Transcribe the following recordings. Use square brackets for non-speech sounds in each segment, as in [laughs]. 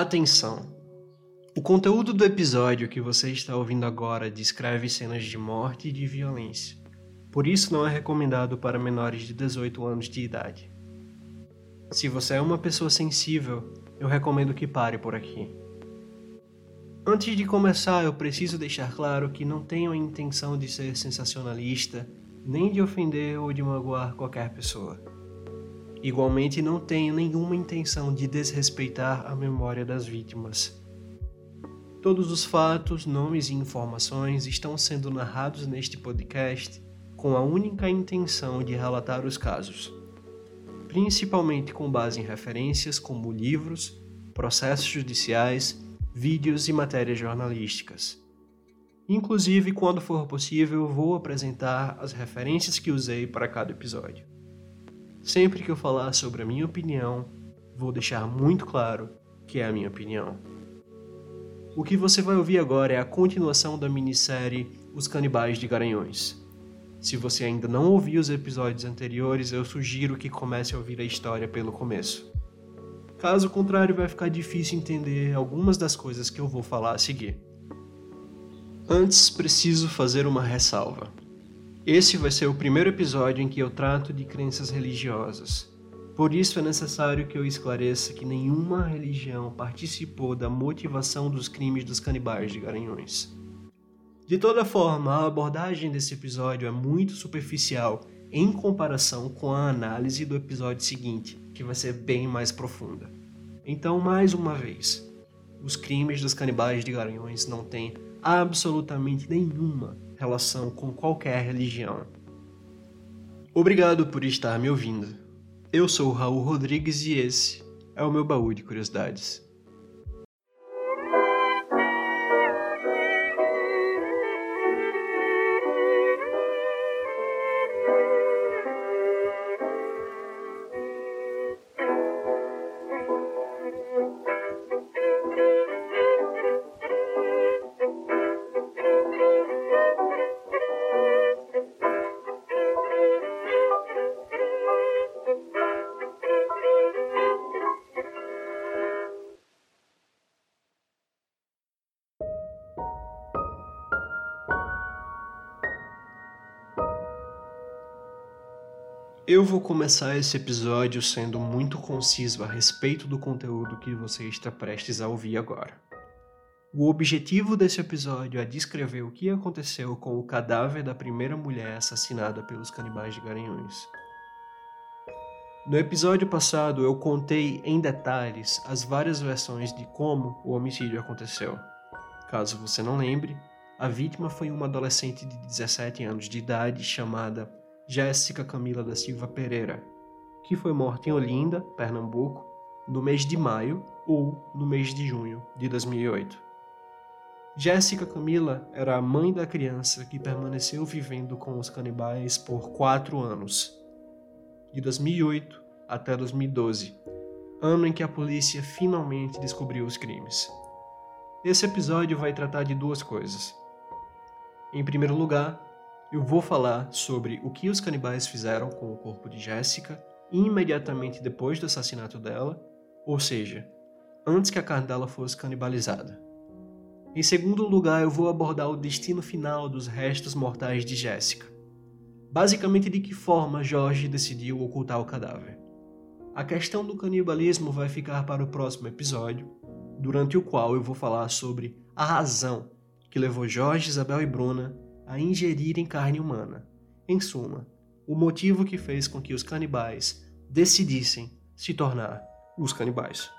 Atenção! O conteúdo do episódio que você está ouvindo agora descreve cenas de morte e de violência. Por isso não é recomendado para menores de 18 anos de idade. Se você é uma pessoa sensível, eu recomendo que pare por aqui. Antes de começar, eu preciso deixar claro que não tenho a intenção de ser sensacionalista, nem de ofender ou de magoar qualquer pessoa. Igualmente, não tenho nenhuma intenção de desrespeitar a memória das vítimas. Todos os fatos, nomes e informações estão sendo narrados neste podcast com a única intenção de relatar os casos, principalmente com base em referências como livros, processos judiciais vídeos e matérias jornalísticas. Inclusive, quando for possível, vou apresentar as referências que usei para cada episódio. Sempre que eu falar sobre a minha opinião, vou deixar muito claro que é a minha opinião. O que você vai ouvir agora é a continuação da minissérie Os Canibais de Garanhões. Se você ainda não ouviu os episódios anteriores, eu sugiro que comece a ouvir a história pelo começo. Caso contrário, vai ficar difícil entender algumas das coisas que eu vou falar a seguir. Antes, preciso fazer uma ressalva. Esse vai ser o primeiro episódio em que eu trato de crenças religiosas. Por isso é necessário que eu esclareça que nenhuma religião participou da motivação dos crimes dos canibais de Garanhões. De toda forma, a abordagem desse episódio é muito superficial em comparação com a análise do episódio seguinte, que vai ser bem mais profunda. Então, mais uma vez, os crimes dos canibais de Garanhões não têm absolutamente nenhuma relação com qualquer religião. Obrigado por estar me ouvindo. Eu sou Raul Rodrigues e esse é o meu baú de curiosidades. Eu vou começar esse episódio sendo muito conciso a respeito do conteúdo que você está prestes a ouvir agora. O objetivo desse episódio é descrever o que aconteceu com o cadáver da primeira mulher assassinada pelos canibais de Garanhões. No episódio passado, eu contei em detalhes as várias versões de como o homicídio aconteceu. Caso você não lembre, a vítima foi uma adolescente de 17 anos de idade chamada Jéssica Camila da Silva Pereira, que foi morta em Olinda, Pernambuco, no mês de maio ou no mês de junho de 2008. Jéssica Camila era a mãe da criança que permaneceu vivendo com os canibais por quatro anos, de 2008 até 2012, ano em que a polícia finalmente descobriu os crimes. Esse episódio vai tratar de duas coisas. Em primeiro lugar, eu vou falar sobre o que os canibais fizeram com o corpo de Jéssica imediatamente depois do assassinato dela, ou seja, antes que a carne dela fosse canibalizada. Em segundo lugar, eu vou abordar o destino final dos restos mortais de Jéssica. Basicamente, de que forma Jorge decidiu ocultar o cadáver. A questão do canibalismo vai ficar para o próximo episódio, durante o qual eu vou falar sobre a razão que levou Jorge, Isabel e Bruna a ingerirem carne humana. Em suma, o motivo que fez com que os canibais decidissem se tornar os canibais.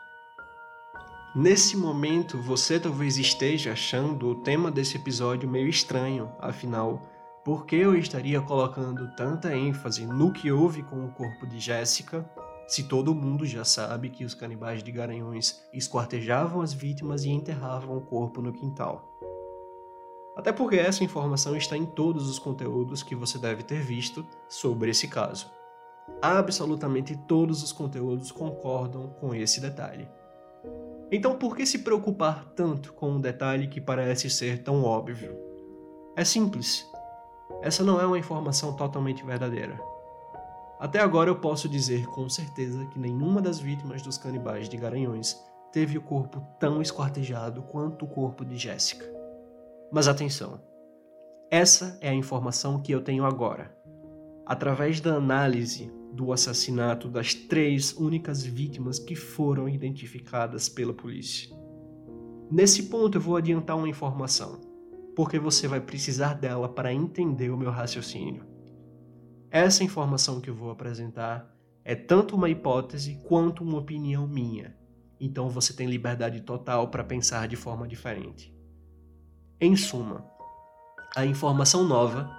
Nesse momento, você talvez esteja achando o tema desse episódio meio estranho, afinal, por que eu estaria colocando tanta ênfase no que houve com o corpo de Jéssica, se todo mundo já sabe que os canibais de Garanhões esquartejavam as vítimas e enterravam o corpo no quintal? Até porque essa informação está em todos os conteúdos que você deve ter visto sobre esse caso. Absolutamente todos os conteúdos concordam com esse detalhe. Então, por que se preocupar tanto com um detalhe que parece ser tão óbvio? É simples. Essa não é uma informação totalmente verdadeira. Até agora eu posso dizer com certeza que nenhuma das vítimas dos canibais de Garanhões teve o corpo tão esquartejado quanto o corpo de Jéssica. Mas atenção, essa é a informação que eu tenho agora. Através da análise do assassinato das três únicas vítimas que foram identificadas pela polícia. Nesse ponto eu vou adiantar uma informação, porque você vai precisar dela para entender o meu raciocínio. Essa informação que eu vou apresentar é tanto uma hipótese quanto uma opinião minha, então você tem liberdade total para pensar de forma diferente. Em suma, a informação nova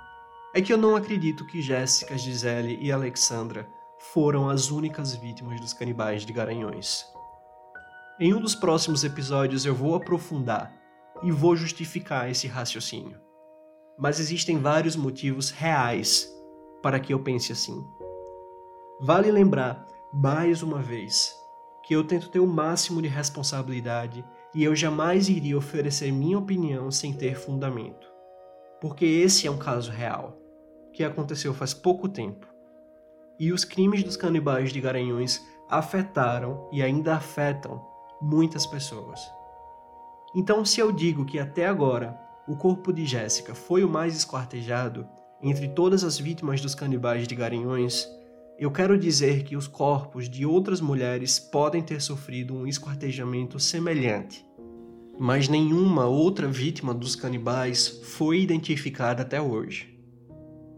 é que eu não acredito que Jéssica, Gisele e Alexandra foram as únicas vítimas dos canibais de Garanhões. Em um dos próximos episódios eu vou aprofundar e vou justificar esse raciocínio. Mas existem vários motivos reais para que eu pense assim. Vale lembrar, mais uma vez, que eu tento ter o máximo de responsabilidade e eu jamais iria oferecer minha opinião sem ter fundamento. Porque esse é um caso real que aconteceu faz pouco tempo. E os crimes dos canibais de Garanhões afetaram e ainda afetam muitas pessoas. Então, se eu digo que até agora o corpo de Jéssica foi o mais esquartejado entre todas as vítimas dos canibais de Garanhões, eu quero dizer que os corpos de outras mulheres podem ter sofrido um esquartejamento semelhante, mas nenhuma outra vítima dos canibais foi identificada até hoje.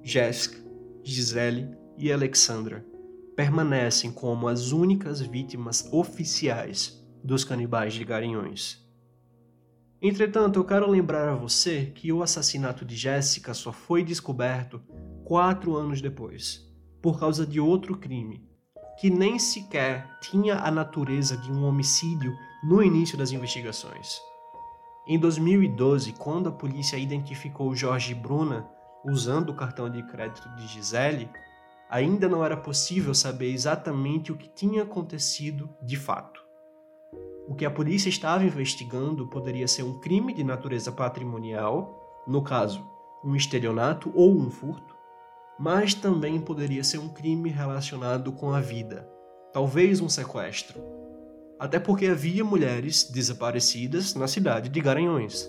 Jéssica, Gisele e Alexandra permanecem como as únicas vítimas oficiais dos canibais de Garanhões. Entretanto, eu quero lembrar a você que o assassinato de Jéssica só foi descoberto quatro anos depois, por causa de outro crime, que nem sequer tinha a natureza de um homicídio no início das investigações. Em 2012, quando a polícia identificou Jorge Bruna usando o cartão de crédito de Gisele, ainda não era possível saber exatamente o que tinha acontecido de fato. O que a polícia estava investigando poderia ser um crime de natureza patrimonial, no caso, um estelionato ou um furto, mas também poderia ser um crime relacionado com a vida, talvez um sequestro. Até porque havia mulheres desaparecidas na cidade de Garanhões.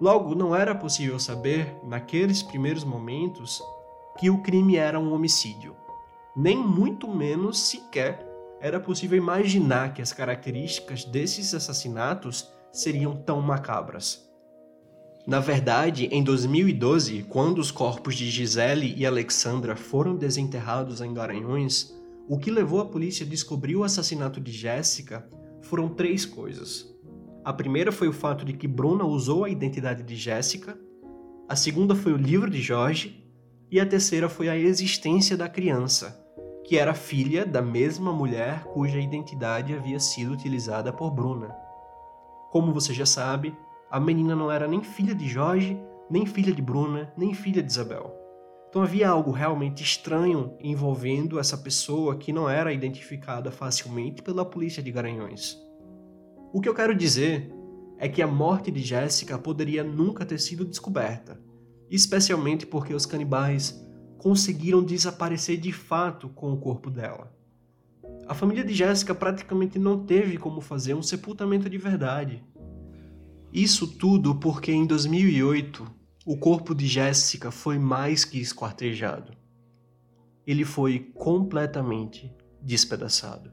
Logo, não era possível saber, naqueles primeiros momentos, que o crime era um homicídio. Nem muito menos sequer era possível imaginar que as características desses assassinatos seriam tão macabras. Na verdade, em 2012, quando os corpos de Gisele e Alexandra foram desenterrados em Garanhões, o que levou a polícia a descobrir o assassinato de Jéssica foram três coisas. A primeira foi o fato de que Bruna usou a identidade de Jéssica, a segunda foi o livro de Jorge, e a terceira foi a existência da criança, que era filha da mesma mulher cuja identidade havia sido utilizada por Bruna. Como você já sabe, a menina não era nem filha de Jorge, nem filha de Bruna, nem filha de Isabel. Então havia algo realmente estranho envolvendo essa pessoa que não era identificada facilmente pela polícia de Garanhões. O que eu quero dizer é que a morte de Jéssica poderia nunca ter sido descoberta, especialmente porque os canibais conseguiram desaparecer de fato com o corpo dela. A família de Jéssica praticamente não teve como fazer um sepultamento de verdade. Isso tudo porque em 2008 o corpo de Jéssica foi mais que esquartejado. Ele foi completamente despedaçado.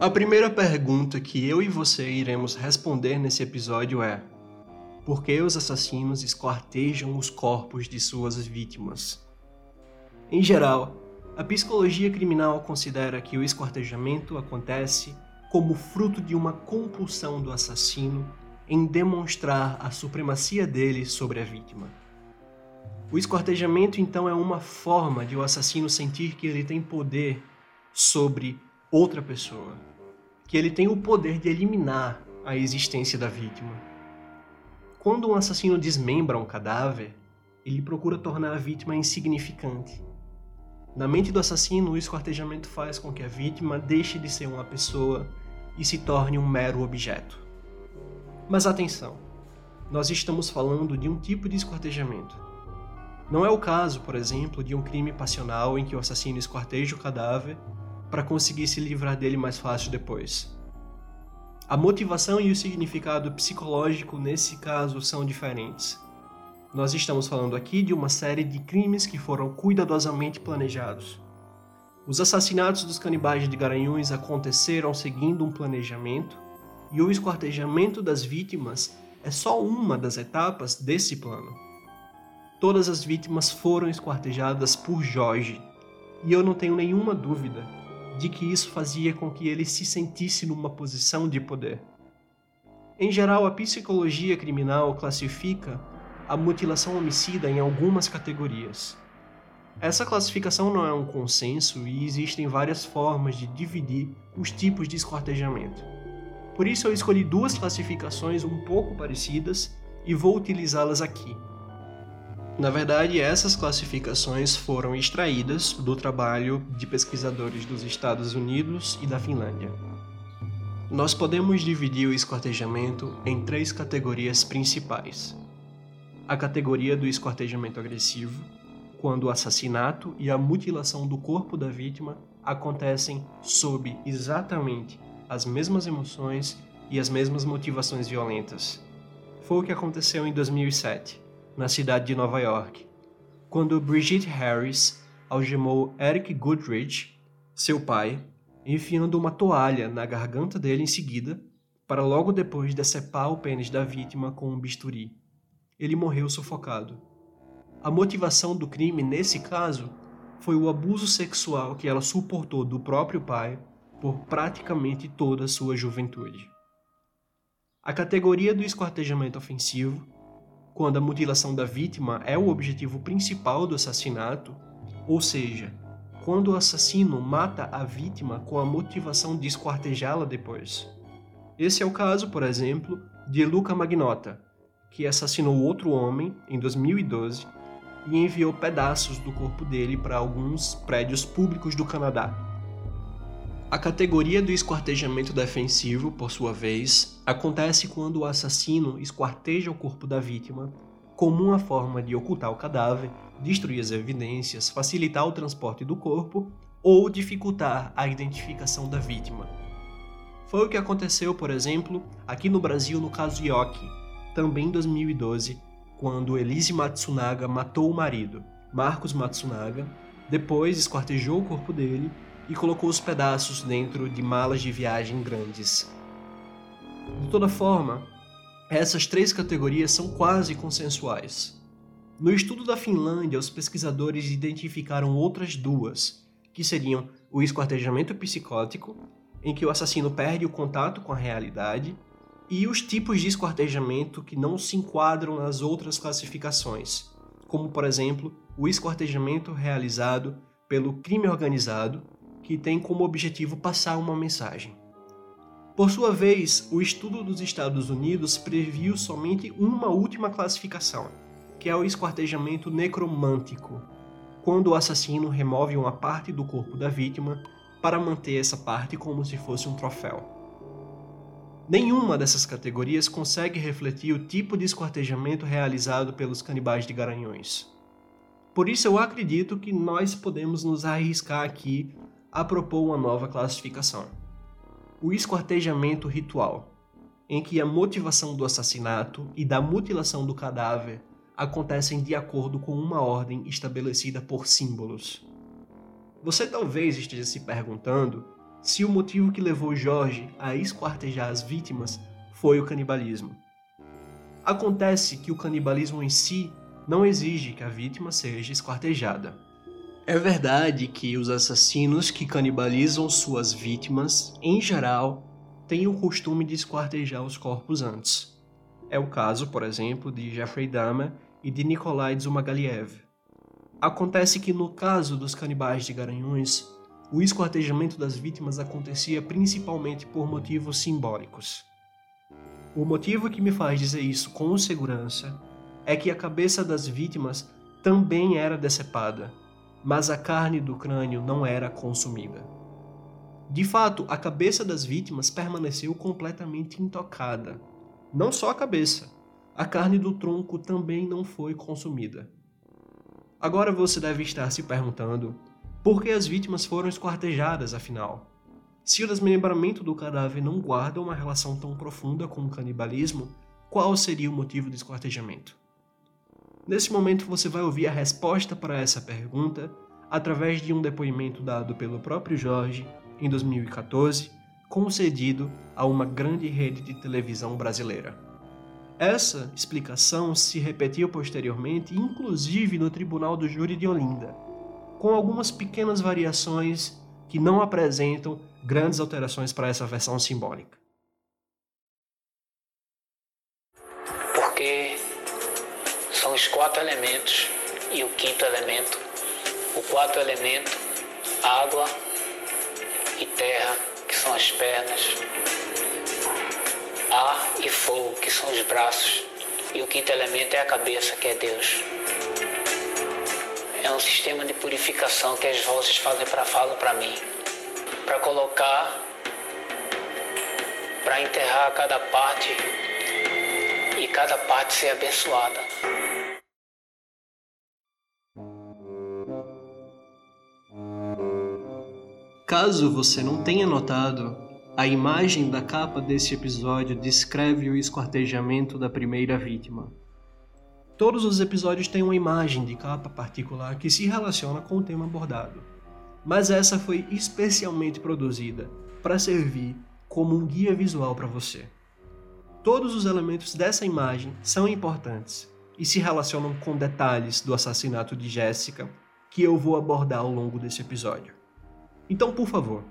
A primeira pergunta que eu e você iremos responder nesse episódio é: por que os assassinos esquartejam os corpos de suas vítimas? Em geral, a psicologia criminal considera que o esquartejamento acontece como fruto de uma compulsão do assassino em demonstrar a supremacia dele sobre a vítima. O esquartejamento então é uma forma de o assassino sentir que ele tem poder sobre outra pessoa que ele tem o poder de eliminar a existência da vítima. Quando um assassino desmembra um cadáver, ele procura tornar a vítima insignificante. Na mente do assassino, o esquartejamento faz com que a vítima deixe de ser uma pessoa e se torne um mero objeto. Mas atenção, nós estamos falando de um tipo de esquartejamento. Não é o caso, por exemplo, de um crime passional em que o assassino esquarteja o cadáver para conseguir se livrar dele mais fácil depois. A motivação e o significado psicológico nesse caso são diferentes. Nós estamos falando aqui de uma série de crimes que foram cuidadosamente planejados. Os assassinatos dos canibais de Garanhuns aconteceram seguindo um planejamento, e o esquartejamento das vítimas é só uma das etapas desse plano. Todas as vítimas foram esquartejadas por Jorge, e eu não tenho nenhuma dúvida de que isso fazia com que ele se sentisse numa posição de poder. Em geral, a psicologia criminal classifica a mutilação homicida em algumas categorias. Essa classificação não é um consenso e existem várias formas de dividir os tipos de esquartejamento. Por isso eu escolhi duas classificações um pouco parecidas e vou utilizá-las aqui. Na verdade, essas classificações foram extraídas do trabalho de pesquisadores dos Estados Unidos e da Finlândia. Nós podemos dividir o esquartejamento em três categorias principais. A categoria do esquartejamento agressivo, quando o assassinato e a mutilação do corpo da vítima acontecem sob exatamente as mesmas emoções e as mesmas motivações violentas. Foi o que aconteceu em 2007 na cidade de Nova York, quando Brigitte Harris algemou Eric Goodrich, seu pai, enfiando uma toalha na garganta dele em seguida, para logo depois decepar o pênis da vítima com um bisturi. Ele morreu sufocado. A motivação do crime nesse caso foi o abuso sexual que ela suportou do próprio pai por praticamente toda a sua juventude. A categoria do esquartejamento ofensivo quando a mutilação da vítima é o objetivo principal do assassinato, ou seja, quando o assassino mata a vítima com a motivação de esquartejá-la depois. Esse é o caso, por exemplo, de Luca Magnota, que assassinou outro homem em 2012 e enviou pedaços do corpo dele para alguns prédios públicos do Canadá. A categoria do esquartejamento defensivo, por sua vez, acontece quando o assassino esquarteja o corpo da vítima como uma forma de ocultar o cadáver, destruir as evidências, facilitar o transporte do corpo ou dificultar a identificação da vítima. Foi o que aconteceu, por exemplo, aqui no Brasil no caso Yoki, também em 2012, quando Elise Matsunaga matou o marido, Marcos Matsunaga, depois esquartejou o corpo dele e colocou os pedaços dentro de malas de viagem grandes. De toda forma, essas três categorias são quase consensuais. No estudo da Finlândia, os pesquisadores identificaram outras duas, que seriam o esquartejamento psicótico, em que o assassino perde o contato com a realidade, e os tipos de esquartejamento que não se enquadram nas outras classificações, como por exemplo o esquartejamento realizado pelo crime organizado, que tem como objetivo passar uma mensagem. Por sua vez, o estudo dos Estados Unidos previu somente uma última classificação, que é o esquartejamento necromântico, quando o assassino remove uma parte do corpo da vítima para manter essa parte como se fosse um troféu. Nenhuma dessas categorias consegue refletir o tipo de esquartejamento realizado pelos canibais de Garanhões. Por isso eu acredito que nós podemos nos arriscar aqui a propor uma nova classificação. O esquartejamento ritual, em que a motivação do assassinato e da mutilação do cadáver acontecem de acordo com uma ordem estabelecida por símbolos. Você talvez esteja se perguntando se o motivo que levou Jorge a esquartejar as vítimas foi o canibalismo. Acontece que o canibalismo em si não exige que a vítima seja esquartejada. É verdade que os assassinos que canibalizam suas vítimas, em geral, têm o costume de esquartejar os corpos antes. É o caso, por exemplo, de Jeffrey Dahmer e de Nikolai Zhumagaliev. Acontece que no caso dos canibais de Garanhuns, o esquartejamento das vítimas acontecia principalmente por motivos simbólicos. O motivo que me faz dizer isso com segurança é que a cabeça das vítimas também era decepada mas a carne do crânio não era consumida. De fato, a cabeça das vítimas permaneceu completamente intocada. Não só a cabeça, a carne do tronco também não foi consumida. Agora você deve estar se perguntando por que as vítimas foram esquartejadas, afinal. Se o desmembramento do cadáver não guarda uma relação tão profunda com o canibalismo, qual seria o motivo do esquartejamento? Nesse momento você vai ouvir a resposta para essa pergunta através de um depoimento dado pelo próprio Jorge em 2014, concedido a uma grande rede de televisão brasileira. Essa explicação se repetiu posteriormente, inclusive no Tribunal do Júri de Olinda, com algumas pequenas variações que não apresentam grandes alterações para essa versão simbólica. Porque são os quatro elementos e o quinto elemento o quarto elemento, água e terra, que são as pernas, ar e fogo, que são os braços, e o quinto elemento é a cabeça, que é Deus. É um sistema de purificação que as vozes fazem para falar para mim, para colocar, para enterrar cada parte e cada parte ser abençoada. Caso você não tenha notado, a imagem da capa desse episódio descreve o esquartejamento da primeira vítima. Todos os episódios têm uma imagem de capa particular que se relaciona com o tema abordado, mas essa foi especialmente produzida para servir como um guia visual para você. Todos os elementos dessa imagem são importantes e se relacionam com detalhes do assassinato de Jéssica que eu vou abordar ao longo desse episódio. Então, por favor,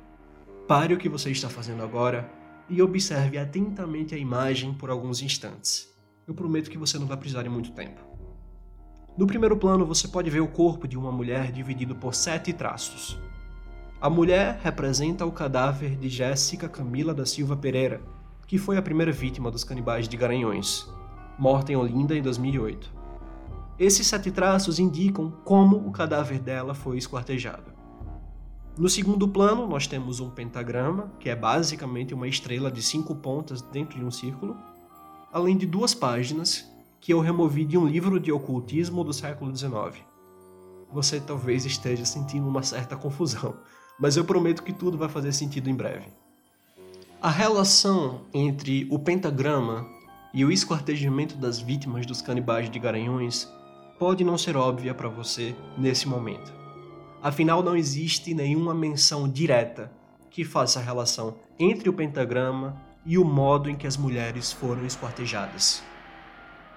pare o que você está fazendo agora e observe atentamente a imagem por alguns instantes. Eu prometo que você não vai precisar de muito tempo. No primeiro plano, você pode ver o corpo de uma mulher dividido por sete traços. A mulher representa o cadáver de Jéssica Camila da Silva Pereira, que foi a primeira vítima dos canibais de Garanhões, morta em Olinda em 2008. Esses sete traços indicam como o cadáver dela foi esquartejado. No segundo plano, nós temos um pentagrama, que é basicamente uma estrela de cinco pontas dentro de um círculo, além de duas páginas que eu removi de um livro de ocultismo do século XIX. Você talvez esteja sentindo uma certa confusão, mas eu prometo que tudo vai fazer sentido em breve. A relação entre o pentagrama e o esquartejamento das vítimas dos canibais de Garanhões pode não ser óbvia para você nesse momento. Afinal, não existe nenhuma menção direta que faça a relação entre o pentagrama e o modo em que as mulheres foram esquartejadas.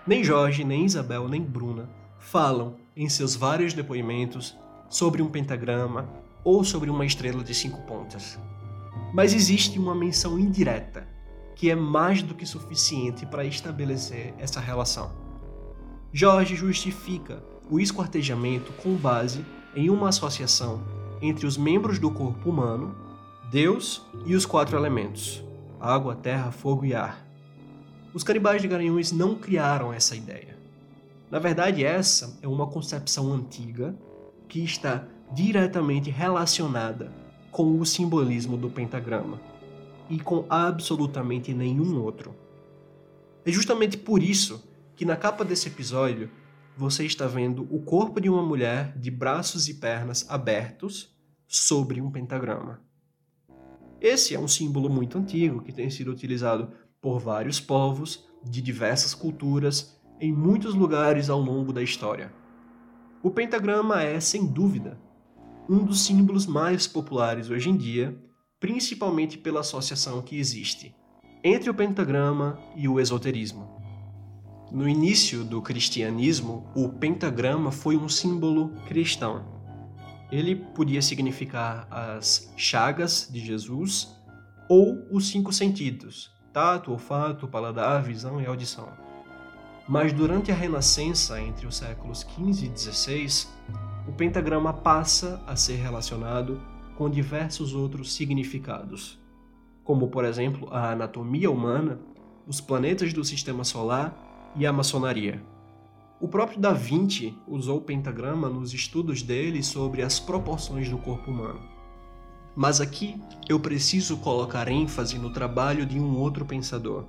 Nem Jorge, nem Isabel, nem Bruna falam em seus vários depoimentos sobre um pentagrama ou sobre uma estrela de cinco pontas. Mas existe uma menção indireta que é mais do que suficiente para estabelecer essa relação. Jorge justifica o esquartejamento com base em uma associação entre os membros do corpo humano, Deus e os quatro elementos: água, terra, fogo e ar. Os canibais de Garanhuns não criaram essa ideia. Na verdade, essa é uma concepção antiga que está diretamente relacionada com o simbolismo do pentagrama e com absolutamente nenhum outro. É justamente por isso que na capa desse episódio você está vendo o corpo de uma mulher de braços e pernas abertos sobre um pentagrama. Esse é um símbolo muito antigo que tem sido utilizado por vários povos de diversas culturas em muitos lugares ao longo da história. O pentagrama é, sem dúvida, um dos símbolos mais populares hoje em dia, principalmente pela associação que existe entre o pentagrama e o esoterismo. No início do cristianismo, o pentagrama foi um símbolo cristão. Ele podia significar as chagas de Jesus ou os cinco sentidos: tato, olfato, paladar, visão e audição. Mas durante a Renascença, entre os séculos XV e XVI, o pentagrama passa a ser relacionado com diversos outros significados, como, por exemplo, a anatomia humana, os planetas do sistema solar e a maçonaria. O próprio Da Vinci usou o pentagrama nos estudos dele sobre as proporções do corpo humano. Mas aqui eu preciso colocar ênfase no trabalho de um outro pensador,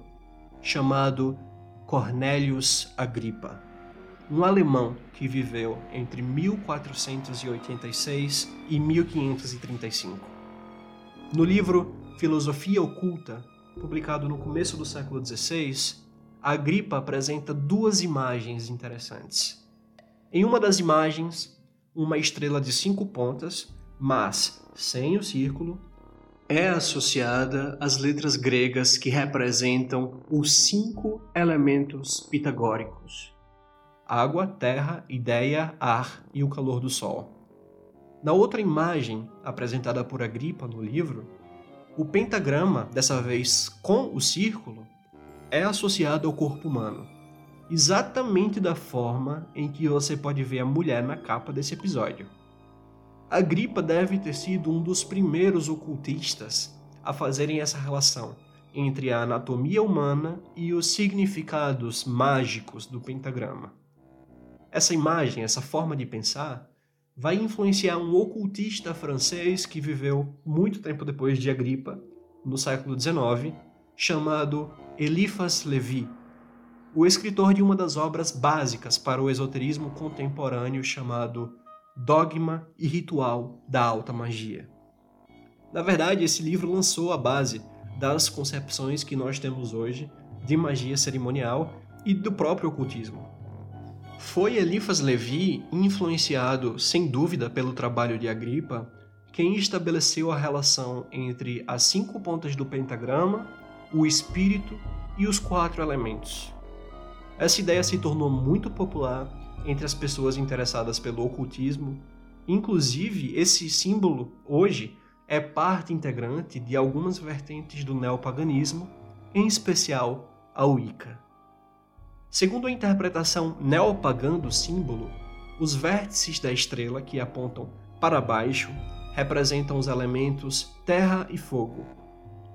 chamado Cornelius Agrippa. um alemão que viveu entre 1486 e 1535. No livro Filosofia Oculta, publicado no começo do século XVI, Agripa apresenta duas imagens interessantes. Em uma das imagens, uma estrela de cinco pontas, mas sem o círculo, é associada às letras gregas que representam os cinco elementos pitagóricos: água, terra, ideia, ar e o calor do sol. Na outra imagem, apresentada por Agripa no livro, o pentagrama, dessa vez com o círculo, é associado ao corpo humano, exatamente da forma em que você pode ver a mulher na capa desse episódio. Agripa deve ter sido um dos primeiros ocultistas a fazerem essa relação entre a anatomia humana e os significados mágicos do pentagrama. Essa imagem, essa forma de pensar, vai influenciar um ocultista francês que viveu muito tempo depois de Agripa, no século XIX, chamado Eliphas Levi, o escritor de uma das obras básicas para o esoterismo contemporâneo chamado Dogma e Ritual da Alta Magia. Na verdade, esse livro lançou a base das concepções que nós temos hoje de magia cerimonial e do próprio ocultismo. Foi Eliphas Levi, influenciado sem dúvida pelo trabalho de Agripa, quem estabeleceu a relação entre as cinco pontas do pentagrama, o espírito e os quatro elementos. Essa ideia se tornou muito popular entre as pessoas interessadas pelo ocultismo. Inclusive, esse símbolo hoje é parte integrante de algumas vertentes do neopaganismo, em especial a Wicca. Segundo a interpretação neopagã do símbolo, os vértices da estrela que apontam para baixo representam os elementos terra e fogo,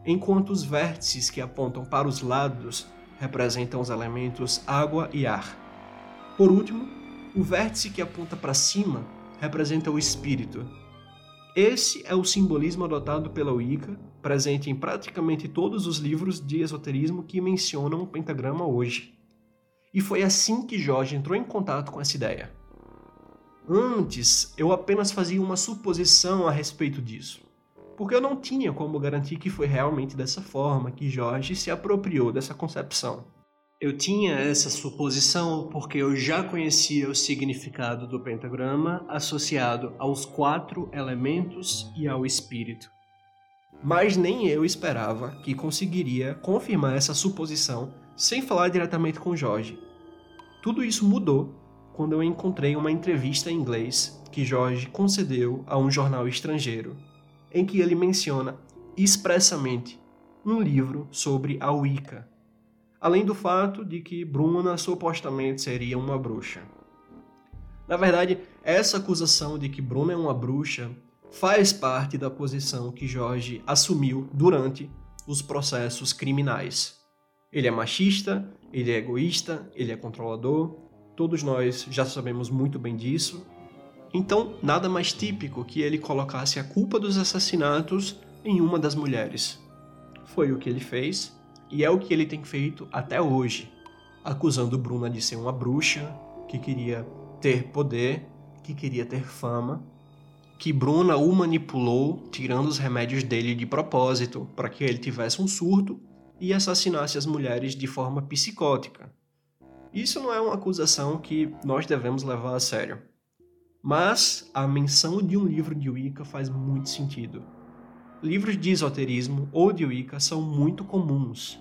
enquanto os vértices que apontam para os lados representam os elementos água e ar. Por último, o vértice que aponta para cima representa o espírito. Esse é o simbolismo adotado pela Wicca, presente em praticamente todos os livros de esoterismo que mencionam o pentagrama hoje. E foi assim que Jorge entrou em contato com essa ideia. Antes, eu apenas fazia uma suposição a respeito disso, porque eu não tinha como garantir que foi realmente dessa forma que Jorge se apropriou dessa concepção. Eu tinha essa suposição porque eu já conhecia o significado do pentagrama associado aos quatro elementos e ao espírito. Mas nem eu esperava que conseguiria confirmar essa suposição sem falar diretamente com Jorge. Tudo isso mudou quando eu encontrei uma entrevista em inglês que Jorge concedeu a um jornal estrangeiro, em que ele menciona expressamente um livro sobre a Wicca, além do fato de que Bruna supostamente seria uma bruxa. Na verdade, essa acusação de que Bruna é uma bruxa faz parte da posição que Jorge assumiu durante os processos criminais. Ele é machista, ele é egoísta, ele é controlador, todos nós já sabemos muito bem disso. Então, nada mais típico que ele colocasse a culpa dos assassinatos em uma das mulheres. Foi o que ele fez e é o que ele tem feito até hoje, acusando Bruna de ser uma bruxa, que queria ter poder, que queria ter fama, que Bruna o manipulou, tirando os remédios dele de propósito, para que ele tivesse um surto e assassinasse as mulheres de forma psicótica. Isso não é uma acusação que nós devemos levar a sério. Mas a menção de um livro de Wicca faz muito sentido. Livros de esoterismo ou de Wicca são muito comuns.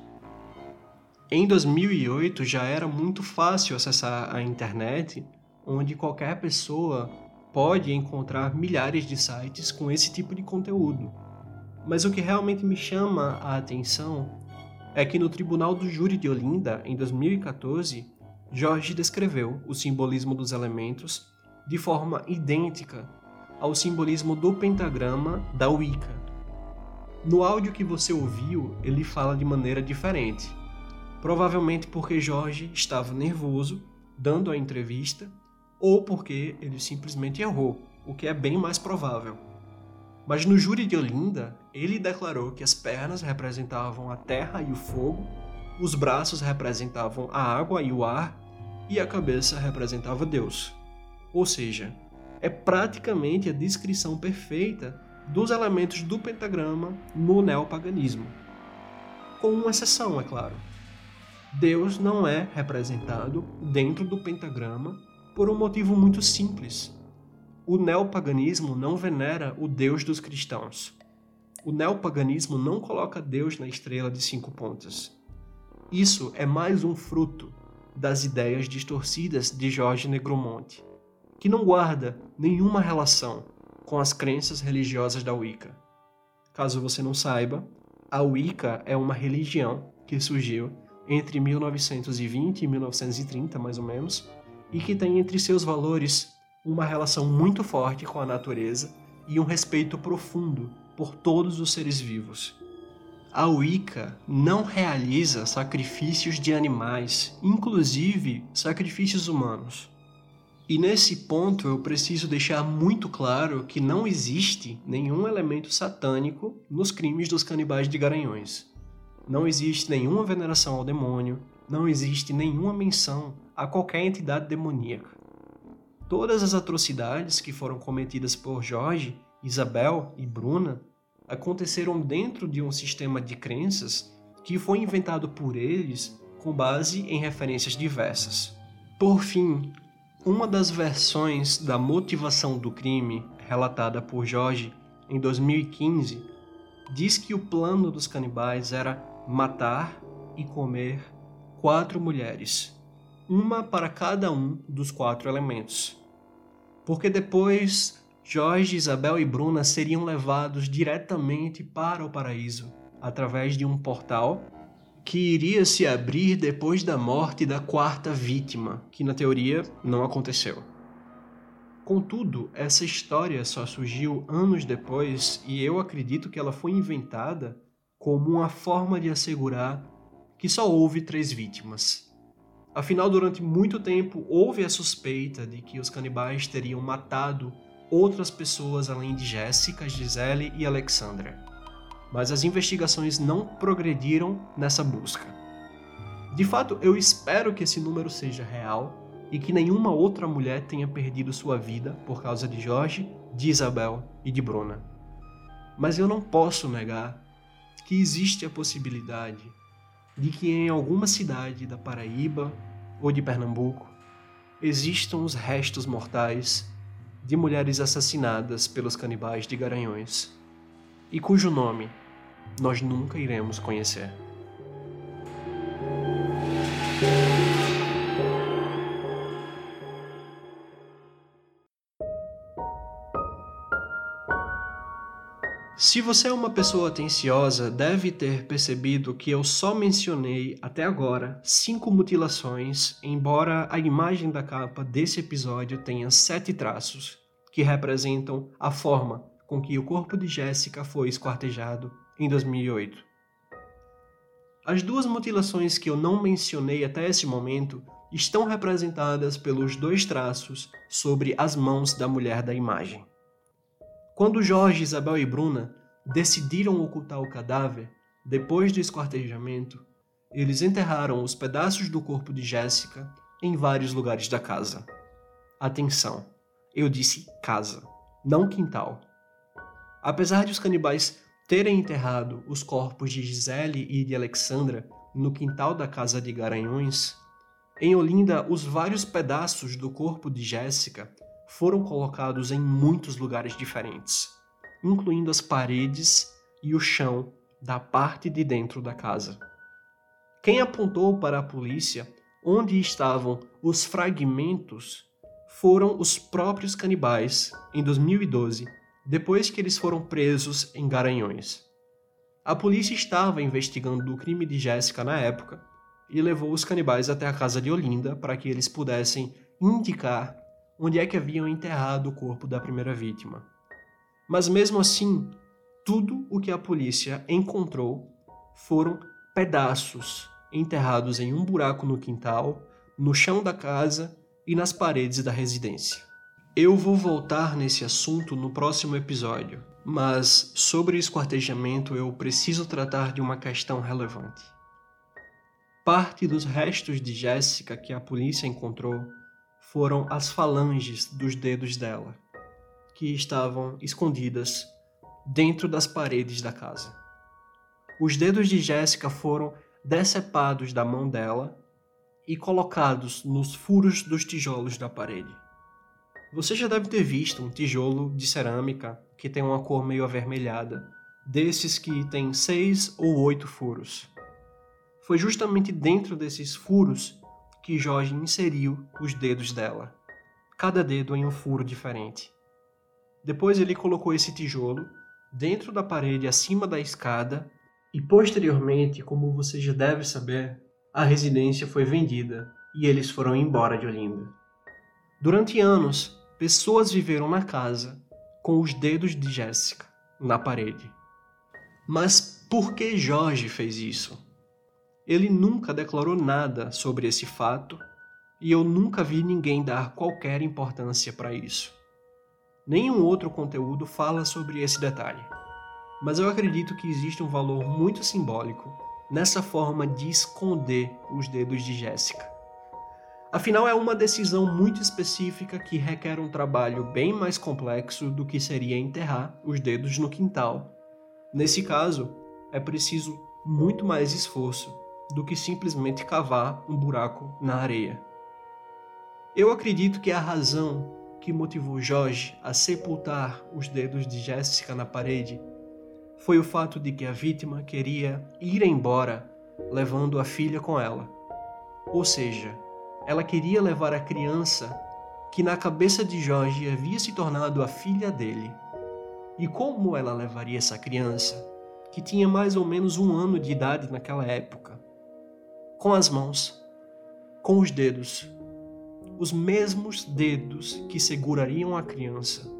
Em 2008 já era muito fácil acessar a internet, onde qualquer pessoa pode encontrar milhares de sites com esse tipo de conteúdo. Mas o que realmente me chama a atenção é que no Tribunal do Júri de Olinda, em 2014, Jorge descreveu o simbolismo dos elementos de forma idêntica ao simbolismo do pentagrama da Wicca. No áudio que você ouviu, ele fala de maneira diferente, provavelmente porque Jorge estava nervoso dando a entrevista ou porque ele simplesmente errou, o que é bem mais provável. Mas no júri de Olinda, ele declarou que as pernas representavam a terra e o fogo, os braços representavam a água e o ar, e a cabeça representava Deus. Ou seja, é praticamente a descrição perfeita dos elementos do pentagrama no neopaganismo. Com uma exceção, é claro. Deus não é representado dentro do pentagrama por um motivo muito simples. O neopaganismo não venera o Deus dos cristãos. O neopaganismo não coloca Deus na estrela de cinco pontas. Isso é mais um fruto das ideias distorcidas de Jorge Negromonte, que não guarda nenhuma relação com as crenças religiosas da Wicca. Caso você não saiba, a Wicca é uma religião que surgiu entre 1920 e 1930, mais ou menos, e que tem entre seus valores uma relação muito forte com a natureza e um respeito profundo por todos os seres vivos. A Wicca não realiza sacrifícios de animais, inclusive sacrifícios humanos. E nesse ponto eu preciso deixar muito claro que não existe nenhum elemento satânico nos crimes dos canibais de Garanhões. Não existe nenhuma veneração ao demônio, não existe nenhuma menção a qualquer entidade demoníaca. Todas as atrocidades que foram cometidas por Jorge, Isabel e Bruna aconteceram dentro de um sistema de crenças que foi inventado por eles com base em referências diversas. Por fim, uma das versões da motivação do crime, relatada por Jorge em 2015, diz que o plano dos canibais era matar e comer quatro mulheres, uma para cada um dos quatro elementos. Porque depois Jorge, Isabel e Bruna seriam levados diretamente para o paraíso através de um portal que iria se abrir depois da morte da quarta vítima, que na teoria não aconteceu. Contudo, essa história só surgiu anos depois e eu acredito que ela foi inventada como uma forma de assegurar que só houve três vítimas. Afinal, durante muito tempo houve a suspeita de que os canibais teriam matado outras pessoas além de Jéssica, Gisele e Alexandra mas as investigações não progrediram nessa busca. De fato, eu espero que esse número seja real e que nenhuma outra mulher tenha perdido sua vida por causa de Jorge, de Isabel e de Bruna. Mas eu não posso negar que existe a possibilidade de que em alguma cidade da Paraíba ou de Pernambuco existam os restos mortais de mulheres assassinadas pelos canibais de Garanhões e cujo nome nós nunca iremos conhecer. Se você é uma pessoa atenciosa, deve ter percebido que eu só mencionei até agora cinco mutilações, embora a imagem da capa desse episódio tenha sete traços, que representam a forma com que o corpo de Jéssica foi esquartejado em 2008. As duas mutilações que eu não mencionei até esse momento estão representadas pelos dois traços sobre as mãos da mulher da imagem. Quando Jorge, Isabel e Bruna decidiram ocultar o cadáver, depois do esquartejamento, eles enterraram os pedaços do corpo de Jéssica em vários lugares da casa. Atenção, eu disse casa, não quintal. Apesar de os canibais terem enterrado os corpos de Gisele e de Alexandra no quintal da casa de Garanhões, em Olinda os vários pedaços do corpo de Jéssica foram colocados em muitos lugares diferentes, incluindo as paredes e o chão da parte de dentro da casa. Quem apontou para a polícia onde estavam os fragmentos foram os próprios canibais em 2012 depois que eles foram presos em Garanhões. A polícia estava investigando o crime de Jéssica na época e levou os canibais até a casa de Olinda para que eles pudessem indicar onde é que haviam enterrado o corpo da primeira vítima. Mas mesmo assim, tudo o que a polícia encontrou foram pedaços enterrados em um buraco no quintal, no chão da casa e nas paredes da residência. Eu vou voltar nesse assunto no próximo episódio, mas sobre esquartejamento eu preciso tratar de uma questão relevante. Parte dos restos de Jéssica que a polícia encontrou foram as falanges dos dedos dela, que estavam escondidas dentro das paredes da casa. Os dedos de Jéssica foram decepados da mão dela e colocados nos furos dos tijolos da parede. Você já deve ter visto um tijolo de cerâmica que tem uma cor meio avermelhada, desses que tem seis ou oito furos. Foi justamente dentro desses furos que Jorge inseriu os dedos dela, cada dedo em um furo diferente. Depois ele colocou esse tijolo dentro da parede acima da escada e posteriormente, como você já deve saber, a residência foi vendida e eles foram embora de Olinda. Durante anos, pessoas viveram na casa com os dedos de Jéssica na parede. Mas por que Jorge fez isso? Ele nunca declarou nada sobre esse fato e eu nunca vi ninguém dar qualquer importância para isso. Nenhum outro conteúdo fala sobre esse detalhe. Mas eu acredito que existe um valor muito simbólico nessa forma de esconder os dedos de Jéssica. Afinal, é uma decisão muito específica que requer um trabalho bem mais complexo do que seria enterrar os dedos no quintal. Nesse caso, é preciso muito mais esforço do que simplesmente cavar um buraco na areia. Eu acredito que a razão que motivou Jorge a sepultar os dedos de Jéssica na parede foi o fato de que a vítima queria ir embora levando a filha com ela. Ou seja, ela queria levar a criança que na cabeça de Jorge havia se tornado a filha dele. E como ela levaria essa criança, que tinha mais ou menos um ano de idade naquela época? com as mãos, com os dedos. Os mesmos dedos que segurariam a criança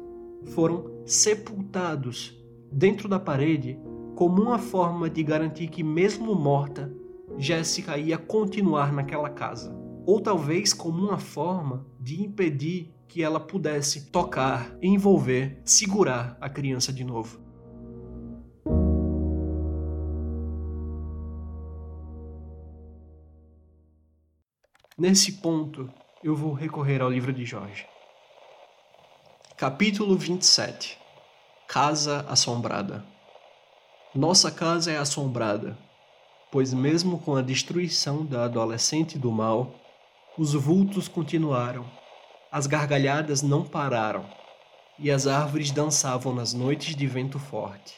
foram sepultados dentro da parede como uma forma de garantir que, mesmo morta, Jéssica ia continuar naquela casa. Ou talvez como uma forma de impedir que ela pudesse tocar, envolver, segurar a criança de novo. Nesse ponto, eu vou recorrer ao livro de Jorge. Capítulo 27 Casa Assombrada Nossa casa é assombrada, pois, mesmo com a destruição da adolescente do mal, os vultos continuaram, as gargalhadas não pararam e as árvores dançavam nas noites de vento forte.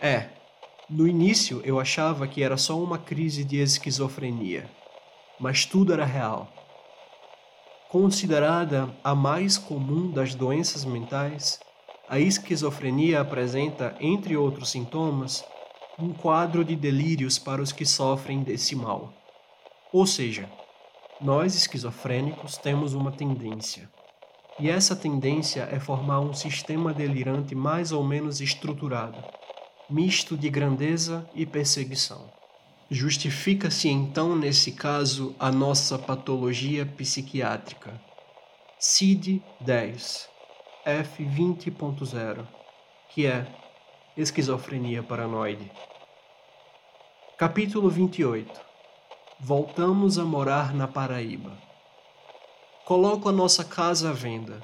É, no início eu achava que era só uma crise de esquizofrenia mas tudo era real. Considerada a mais comum das doenças mentais, a esquizofrenia apresenta, entre outros sintomas, um quadro de delírios para os que sofrem desse mal. Ou seja, nós esquizofrênicos temos uma tendência. E essa tendência é formar um sistema delirante mais ou menos estruturado, misto de grandeza e perseguição. Justifica-se então, nesse caso, a nossa patologia psiquiátrica. CID 10, F20.0, que é esquizofrenia paranoide. Capítulo 28 Voltamos a morar na Paraíba. Coloco a nossa casa à venda.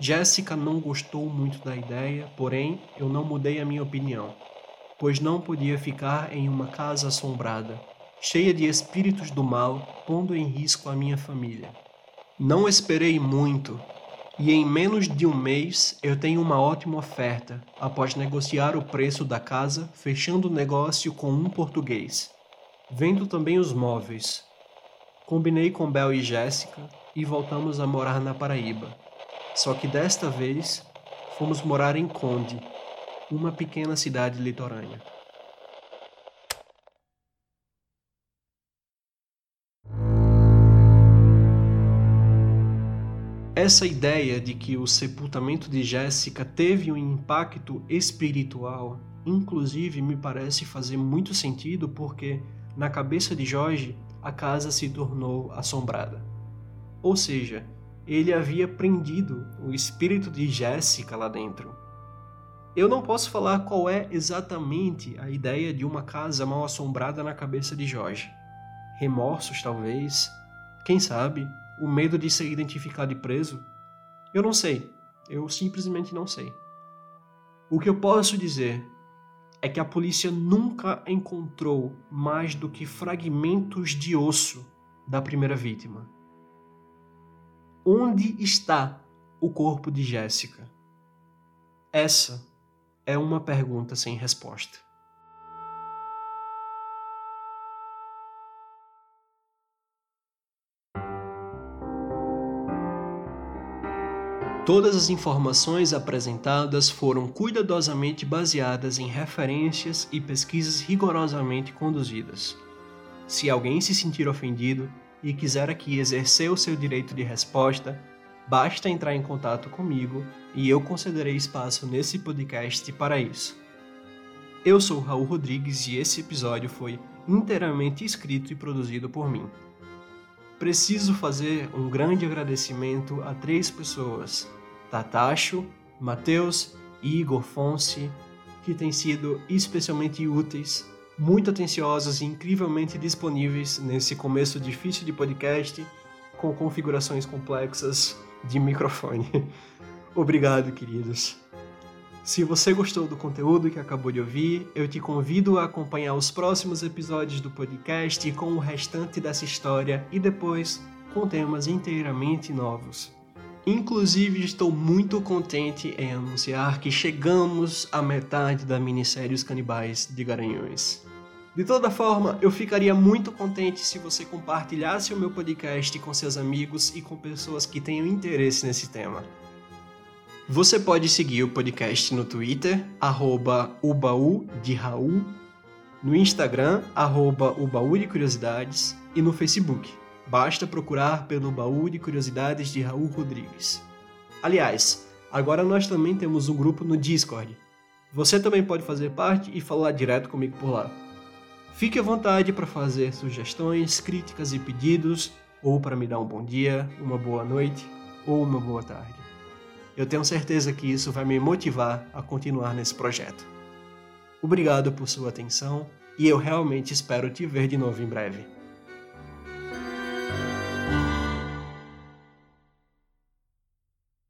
Jéssica não gostou muito da ideia, porém eu não mudei a minha opinião pois não podia ficar em uma casa assombrada, cheia de espíritos do mal, pondo em risco a minha família. Não esperei muito, e em menos de um mês eu tenho uma ótima oferta, após negociar o preço da casa, fechando o negócio com um português. Vendo também os móveis. Combinei com Bel e Jéssica e voltamos a morar na Paraíba. Só que desta vez fomos morar em Conde, uma pequena cidade litorânea. Essa ideia de que o sepultamento de Jéssica teve um impacto espiritual, inclusive, me parece fazer muito sentido porque, na cabeça de Jorge, a casa se tornou assombrada. Ou seja, ele havia prendido o espírito de Jéssica lá dentro. Eu não posso falar qual é exatamente a ideia de uma casa mal assombrada na cabeça de Jorge, remorsos talvez, quem sabe, o medo de ser identificado e preso. Eu não sei, eu simplesmente não sei. O que eu posso dizer é que a polícia nunca encontrou mais do que fragmentos de osso da primeira vítima. Onde está o corpo de Jéssica? Essa é uma pergunta sem resposta. Todas as informações apresentadas foram cuidadosamente baseadas em referências e pesquisas rigorosamente conduzidas. Se alguém se sentir ofendido e quiser aqui exercer o seu direito de resposta, basta entrar em contato comigo e eu concederei espaço nesse podcast para isso. Eu sou Raul Rodrigues e esse episódio foi inteiramente escrito e produzido por mim. Preciso fazer um grande agradecimento a três pessoas Tatacho, Matheus e Igor Fonse, que têm sido especialmente úteis, muito atenciosos e incrivelmente disponíveis nesse começo difícil de podcast com configurações complexas de microfone. [laughs] Obrigado, queridos. Se você gostou do conteúdo que acabou de ouvir, eu te convido a acompanhar os próximos episódios do podcast com o restante dessa história e depois com temas inteiramente novos. Inclusive, estou muito contente em anunciar que chegamos à metade da minissérie Os Canibais de Garanhões. De toda forma, eu ficaria muito contente se você compartilhasse o meu podcast com seus amigos e com pessoas que tenham interesse nesse tema. Você pode seguir o podcast no Twitter, arroba Raul, no Instagram, arroba e no Facebook, Basta procurar pelo baú de curiosidades de Raul Rodrigues. Aliás, agora nós também temos um grupo no Discord. Você também pode fazer parte e falar direto comigo por lá. Fique à vontade para fazer sugestões, críticas e pedidos, ou para me dar um bom dia, uma boa noite ou uma boa tarde. Eu tenho certeza que isso vai me motivar a continuar nesse projeto. Obrigado por sua atenção e eu realmente espero te ver de novo em breve.